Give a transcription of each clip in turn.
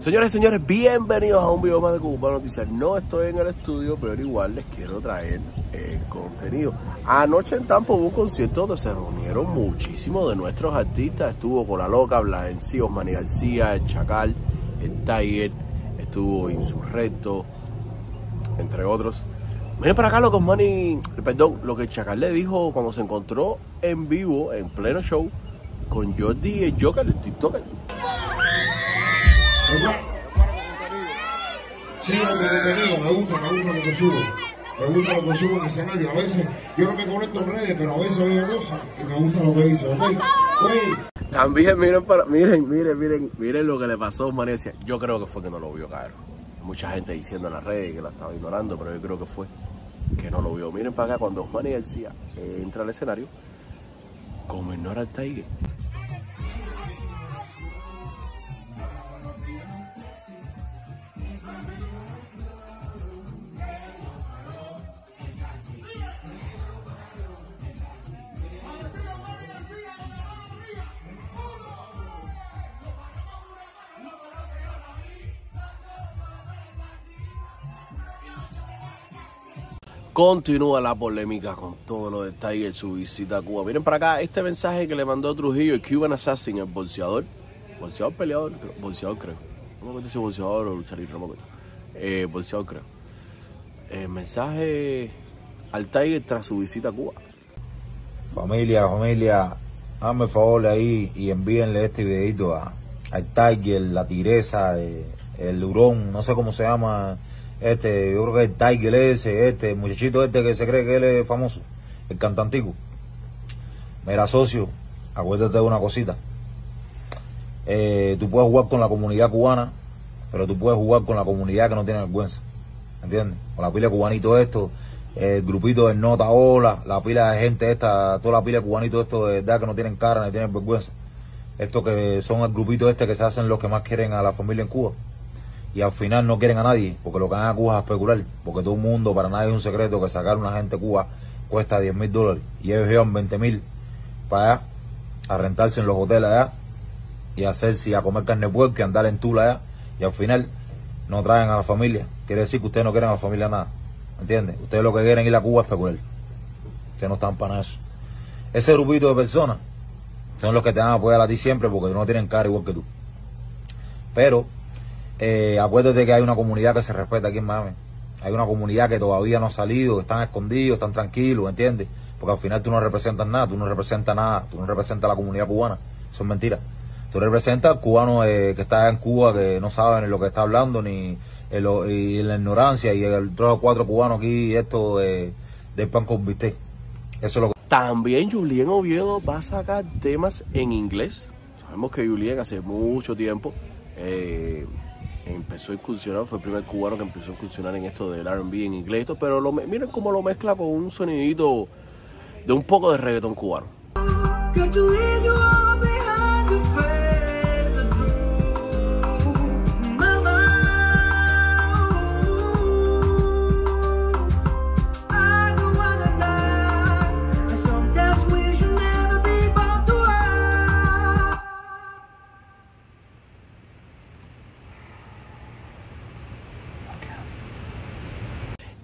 Señores y señores, bienvenidos a un video más de Cuba Noticias. No estoy en el estudio, pero igual les quiero traer el contenido. Anoche en Tampa hubo un concierto donde se reunieron muchísimos de nuestros artistas. Estuvo con la loca, Blaencí, Osmani García, el Chacal, el Tiger, estuvo Insurrecto, entre otros. Miren para acá lo que Osmani, perdón, lo que Chacal le dijo cuando se encontró en vivo, en pleno show, con Jordi el Joker, el TikToker. Sí, lo que contenido, me gusta, me gusta lo que subo. Me gusta lo que subo en escenario. A veces yo no me conecto en redes, pero a veces veo cosas y me gusta lo que dice, ¿ok? Oye, También miren, para, miren, miren, miren, miren lo que le pasó a Osmanecia. Yo creo que fue que no lo vio caer. Mucha gente diciendo en las redes que la estaba ignorando, pero yo creo que fue que no lo vio. Miren para acá cuando Osmani García entra al escenario, como ignora al Tiger. Continúa la polémica con todo lo de Tiger, su visita a Cuba. Miren para acá este mensaje que le mandó Trujillo, el Cuban Assassin, el bolseador. Bolseador peleador, creo, bolseador creo. No me si bolseador o luchador, no. Eh, bolseador creo. El mensaje al Tiger tras su visita a Cuba. Familia, familia, hazme favor ahí y envíenle este videito a, al Tiger, la tigresa, eh, el hurón, no sé cómo se llama, este, yo creo que el Tiger ese, este, el muchachito este que se cree que él es famoso, el cantantico. Mira, socio, acuérdate de una cosita. Eh, tú puedes jugar con la comunidad cubana, pero tú puedes jugar con la comunidad que no tiene vergüenza. ¿Entiendes? Con la pila de cubanitos esto, el grupito de Nota Ola, la pila de gente esta, toda la pila de cubanitos esto de verdad que no tienen cara ni tienen vergüenza. Estos que son el grupito este que se hacen los que más quieren a la familia en Cuba. Y al final no quieren a nadie, porque lo que van a Cuba es especular. Porque todo el mundo, para nadie es un secreto que sacar una gente Cuba cuesta 10 mil dólares. Y ellos llevan 20 mil para allá, a rentarse en los hoteles allá, y hacerse, a comer carne de puerco y andar en tula allá. Y al final no traen a la familia. Quiere decir que ustedes no quieren a la familia nada. ¿Entiendes? Ustedes lo que quieren ir a Cuba es especular. Ustedes no están para eso. Ese grupito de personas son los que te van a apoyar a ti siempre porque no tienen cara igual que tú. Pero eh, acuérdate que hay una comunidad que se respeta aquí en Miami. Hay una comunidad que todavía no ha salido, están escondidos, están tranquilos, ¿entiendes? Porque al final tú no representas nada, tú no representas nada, tú no representas a la comunidad cubana. Eso es mentira. Tú representas al cubano eh, que está en Cuba, que no sabe ni lo que está hablando, ni en lo- la ignorancia, y el tres o cuatro cubanos aquí, esto eh, del pan con bistec. Eso es lo que... También Julien Oviedo va a sacar temas en inglés. Sabemos que Julien hace mucho tiempo eh, empezó a incursionar, fue el primer cubano que empezó a incursionar en esto del R&B en inglés, pero miren cómo lo mezcla con un sonidito de un poco de reggaetón cubano.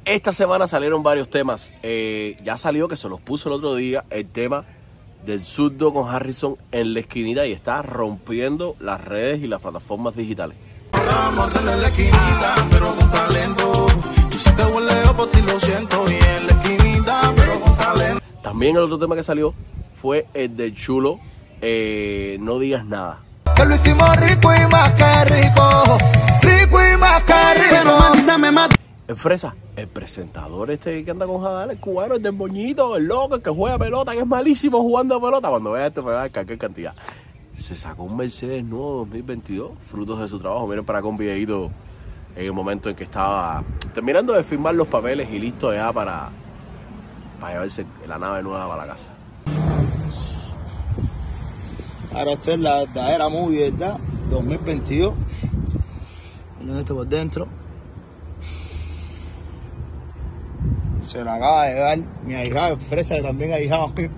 Esta semana salieron varios temas. Eh, ya salió que se los puso el otro día el tema del zurdo con Harrison en la esquinita y está rompiendo las redes y las plataformas digitales. Vamos en la esquinita, pero con talento. Y si te huele por ti lo siento. Y en la esquinita, pero con talento. También el otro tema que salió fue el del chulo eh, No digas nada. Que lo hicimos rico y más que rico. Rico y más que rico. El Fresa, el presentador este que anda con Jadal, el cubano, el del moñito, el loco, el que juega pelota, que es malísimo jugando pelota. Cuando vea esto me va a dar qué cantidad. Se sacó un Mercedes nuevo 2022, frutos de su trabajo. Miren para acá un videito en el momento en que estaba terminando de firmar los papeles y listo ya para, para llevarse la nave nueva para la casa. Ahora esta es la verdadera movie, ¿verdad? 2022. Miren esto por dentro. Se la acaba de dar mi ahijado, fresa que también ahijado mío.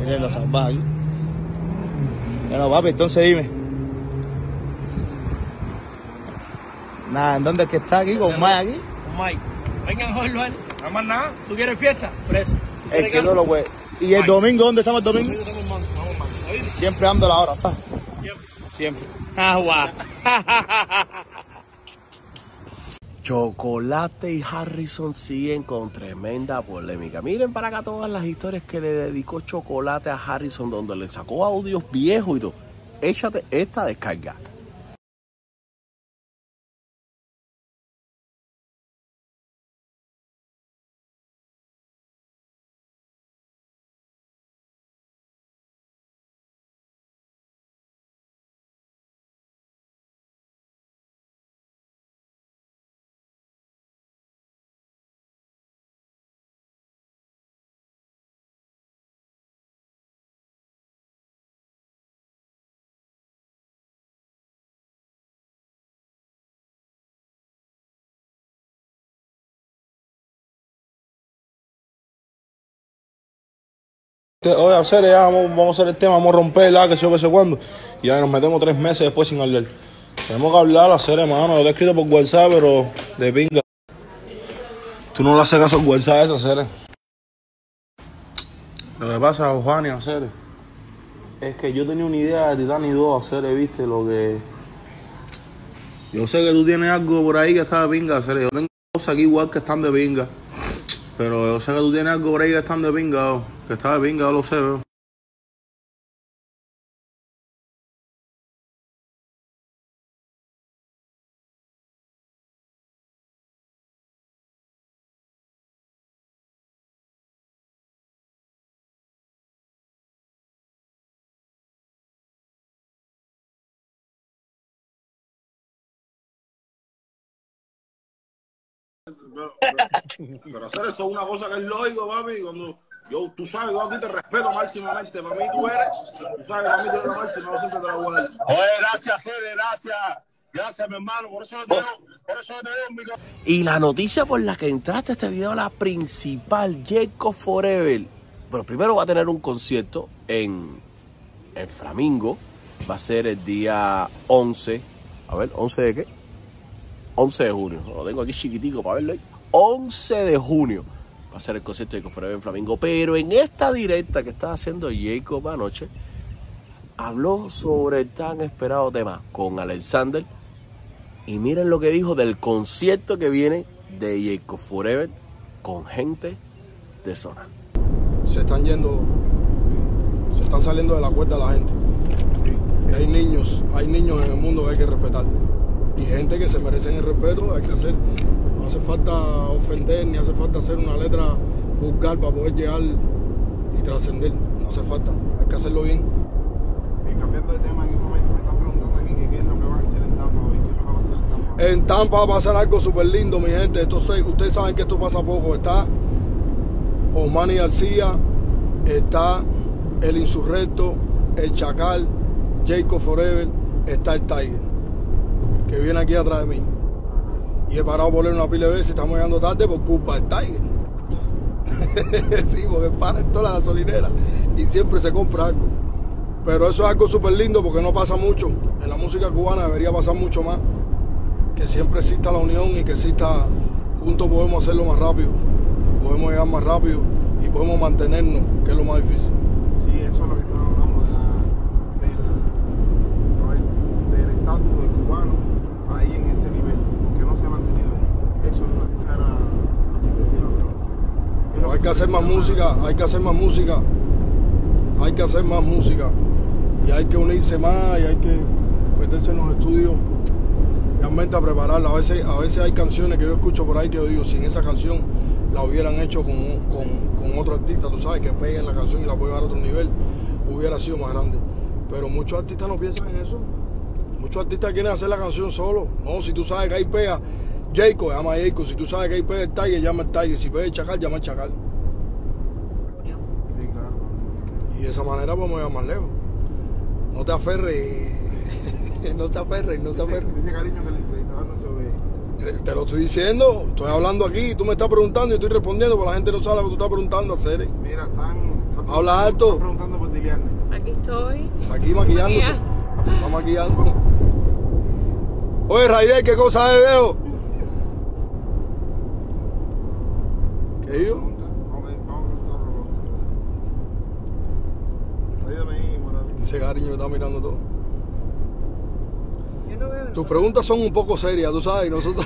Miren lo salvaje. Bueno, papi, entonces dime. Nada, ¿en dónde es que está aquí? Con Mike aquí. Mike, vengan a él. Nada más nada. ¿Tú quieres fiesta? Fresa. El que no lo puede. ¿Y el domingo? ¿Dónde estamos el domingo? Siempre ando a la hora, ¿sabes? Siempre. Siempre. Ah, guau. Chocolate y Harrison siguen con tremenda polémica. Miren para acá todas las historias que le dedicó Chocolate a Harrison, donde le sacó audios viejos y todo. Échate esta descarga. Oye, hacer, ya vamos, vamos a hacer el tema, vamos a romper la que sé yo que sé cuándo. Y ya nos metemos tres meses después sin hablar. Tenemos que hablar, hacer, hermano. Yo te he escrito por WhatsApp, pero de pinga. Tú no le haces caso al WhatsApp esa hacer. Lo que pasa, Juan y hacer, es que yo tenía una idea de Titanic 2, hacer, viste, lo que. Yo sé que tú tienes algo por ahí que está de pinga, hacer. Yo tengo cosas aquí igual que están de pinga. Pero yo sé que tú tienes algo por ahí que están de pinga, oh, que está de pinga, yo lo sé. Pero, pero, pero hacer eso es una cosa que es lógico, papi. Cuando yo, tú sabes, yo aquí te respeto máximamente. Para mí tú eres, tú sabes, para mí tú eres siempre te la voy a dar. Oye, gracias, Fede, gracias. Gracias, mi hermano. Por eso yo te por eso yo te un micrófono. Y la noticia por la que entraste a este video, la principal, Jacob Forever. Bueno, primero va a tener un concierto en, en Flamingo. Va a ser el día 11. A ver, ¿11 de qué? 11 de junio. Lo tengo aquí chiquitico para verlo ahí. 11 de junio va a ser el concierto de Jacob Forever en Flamingo. Pero en esta directa que estaba haciendo Jacob anoche, habló sobre el tan esperado tema con Alexander. Y miren lo que dijo del concierto que viene de Jacob Forever con gente de zona. Se están yendo, se están saliendo de la cuerda la gente. Y hay niños, hay niños en el mundo que hay que respetar. Y gente que se merecen el respeto, hay que hacer. No hace falta ofender, ni hace falta hacer una letra vulgar para poder llegar y trascender. No hace falta, hay que hacerlo bien. Y cambiando de tema en un momento, me están preguntando aquí que qué es lo que van a hacer en Tampa hoy, qué es lo que va a hacer en Tampa. En Tampa va a pasar algo súper lindo, mi gente. Entonces, ustedes saben que esto pasa poco. Está Osmani García, está el Insurrecto, el Chacal, Jacob Forever, está el Tiger, que viene aquí atrás de mí. Y he parado por él una pila de veces, estamos llegando tarde por culpa del Tiger. sí, porque para en toda la gasolinera y siempre se compra algo. Pero eso es algo súper lindo porque no pasa mucho. En la música cubana debería pasar mucho más. Que siempre exista la unión y que exista, juntos podemos hacerlo más rápido. Podemos llegar más rápido y podemos mantenernos, que es lo más difícil. Sí, eso es lo que estamos hablando de la, del, del estatus del cubano ahí en ese nivel, porque no se ha mantenido ahí. Eso es una, esa era la síntesis. Pero hay que hacer más música, hay que hacer más música, hay que hacer más música y hay que unirse más y hay que meterse en los estudios realmente a prepararla. A veces, a veces hay canciones que yo escucho por ahí que yo digo, sin esa canción la hubieran hecho con, con, con otro artista, tú sabes, que peguen la canción y la puede llevar a otro nivel, hubiera sido más grande. Pero muchos artistas no piensan en eso. Muchos artistas quieren hacer la canción solo. No, si tú sabes que ahí pega Jacob, llama a Jacob. Si tú sabes que ahí pega el Tiger, llama al Tiger. Si pega el Chacal, llama al Chacal. Sí, claro. Y de esa manera podemos llegar más lejos. No te aferres, no te aferres, no te aferres. Dice cariño que el entrevistador no se ve. Te, te lo estoy diciendo, estoy hablando aquí, tú me estás preguntando y estoy respondiendo, pero la gente no sabe lo que tú estás preguntando, hacer. Mira, están. están Habla alto. Están preguntando por Diliane. Aquí estoy. Aquí maquillándose. Está maquillando. Oye, Raider, ¿qué cosa es, veo? ¿Qué digo? Pregunta. Vamos a ver, vamos a preguntar otra pregunta. Ayúdame ahí, Morales. Ese cariño me está mirando todo. Yo no veo. Tus preguntas son un poco serias, tú sabes, nosotros,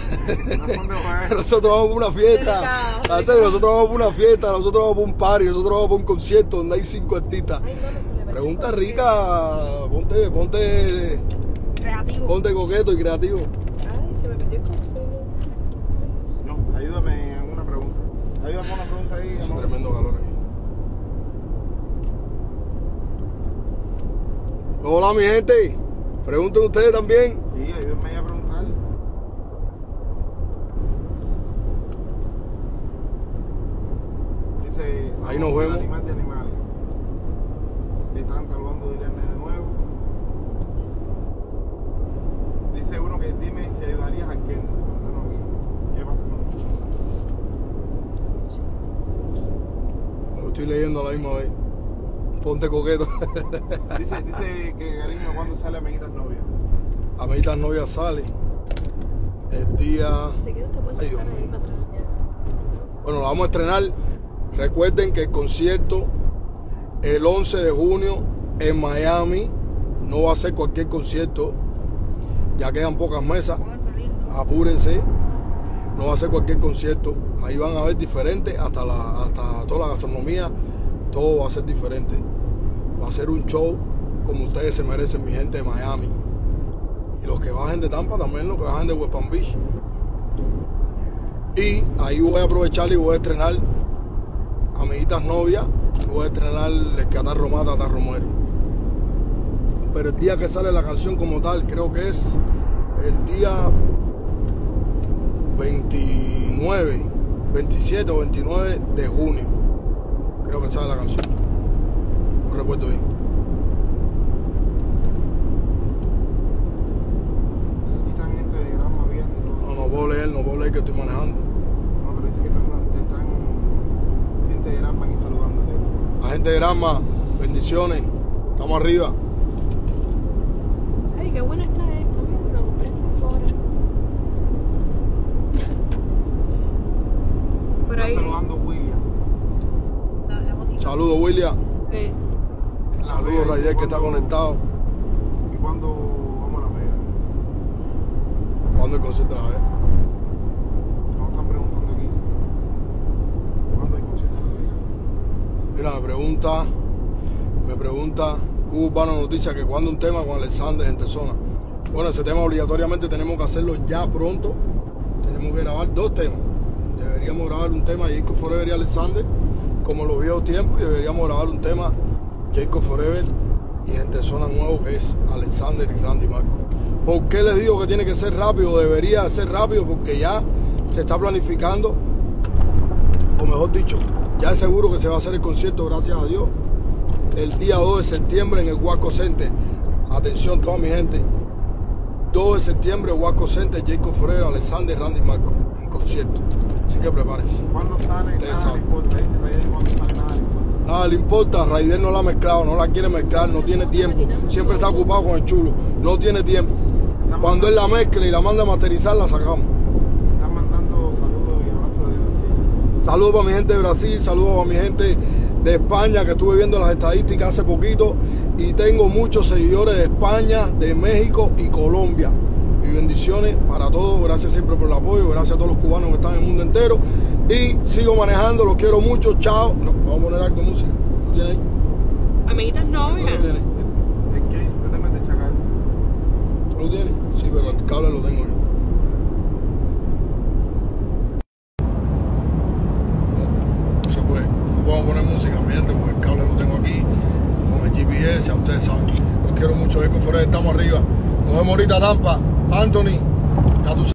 nosotros vamos a una fiesta. Delicado, ¿sabes? Nosotros vamos a una fiesta, nosotros vamos a un party, nosotros vamos a un concierto donde hay cinco artistas. Ay, no, no Pregunta rica, ponte, ponte, Creativo. ponte coqueto y creativo. Ay, se me metió el consuelo. No, ayúdame en una pregunta. Ayúdame una pregunta ahí. Hace tremendo calor aquí. Hola mi gente, pregunten ustedes también. Sí, ayúdame ahí a preguntar. Dice. Ahí nos vemos. Animal de animales. Le están saludando Irene de nuevo. Dice uno que dime si ayudarías a Ken. Pregúntanos aquí. ¿Qué pasa Lo estoy leyendo a la misma vez. Ponte coqueto. Dice, dice que cariño, ¿cuándo sale Amiguitas Novia? Amiguitas novia sale. El día. Te quedas, te Ay, Dios mío. Bueno, la vamos a estrenar. Recuerden que el concierto el 11 de junio en Miami no va a ser cualquier concierto. Ya quedan pocas mesas. Apúrense. No va a ser cualquier concierto. Ahí van a ver diferente hasta la hasta toda la gastronomía. Todo va a ser diferente. Va a ser un show como ustedes se merecen, mi gente de Miami. Y los que bajen de Tampa también, los que bajen de West Palm Beach. Y ahí voy a aprovechar y voy a estrenar Amiguitas Novias. Voy a estrenar El que atarro mata, atarro muere. Pero el día que sale la canción como tal, creo que es el día 29, 27 o 29 de junio. Creo que sale la canción. No recuerdo bien. Aquí están gente de Granma viendo. No, no puedo leer, no puedo leer que estoy manejando. No, pero dice que están, están gente de Granma aquí saludándote. La gente de Granma, bendiciones. Estamos arriba. Ay, qué buena está esta. Mira, la compré en Sephora. Por Están ahí. saludando William. La, la botita. Saludos, William. Eh, Saludos, Raider, que está conectado. ¿Y cuándo vamos a La Vega? ¿Cuándo el concierto? A ver. Nos están preguntando aquí. ¿Cuándo hay concierto en La Vega? Mira, me pregunta, me pregunta Cubano Noticias que cuando un tema con Alexander en persona. Bueno, ese tema obligatoriamente tenemos que hacerlo ya pronto. Tenemos que grabar dos temas. Deberíamos grabar un tema Jacob Forever y Alexander, como los viejos tiempos, y deberíamos grabar un tema Jacob Forever y gente zona nuevo que es Alexander y Randy Marco. ¿Por qué les digo que tiene que ser rápido? Debería ser rápido porque ya se está planificando o mejor dicho, ya es seguro que se va a hacer el concierto, gracias a Dios, el día 2 de septiembre en el Huasco Center. Atención toda mi gente, 2 de septiembre, Huasco Center, Jacob Forever, Alexander, Randy Marco, en concierto. Así que prepárense. ¿Cuándo sale? Ustedes Nada saben. importa. Dice Reyes, ¿cuándo sale? Nada le importa. Nada le importa, Raider no la ha mezclado, no la quiere mezclar, no tiene tiempo, siempre está ocupado con el chulo, no tiene tiempo. Cuando él la mezcla y la manda a masterizar, la sacamos. Están mandando saludos y abrazos de Brasil. Saludos para mi gente de Brasil, saludos para mi gente de España, que estuve viendo las estadísticas hace poquito y tengo muchos seguidores de España, de México y Colombia. Y bendiciones para todos, gracias siempre por el apoyo, gracias a todos los cubanos que están en el mundo entero. Y sigo manejando, los quiero mucho, chao. No, vamos a poner algo de música. ¿Lo tienes ahí? amiguitas ¿Tú lo novias. tienes? Es que usted te mete chacal. ¿Tú lo tienes? Sí, pero el cable lo tengo yo. No se puede. No podemos poner música, mi gente, porque el cable lo tengo aquí con el GPS, ya ustedes saben. Los quiero mucho, Eco Forever, estamos arriba. Nos vemos ahorita, Tampa. Anthony, ya tú sabes.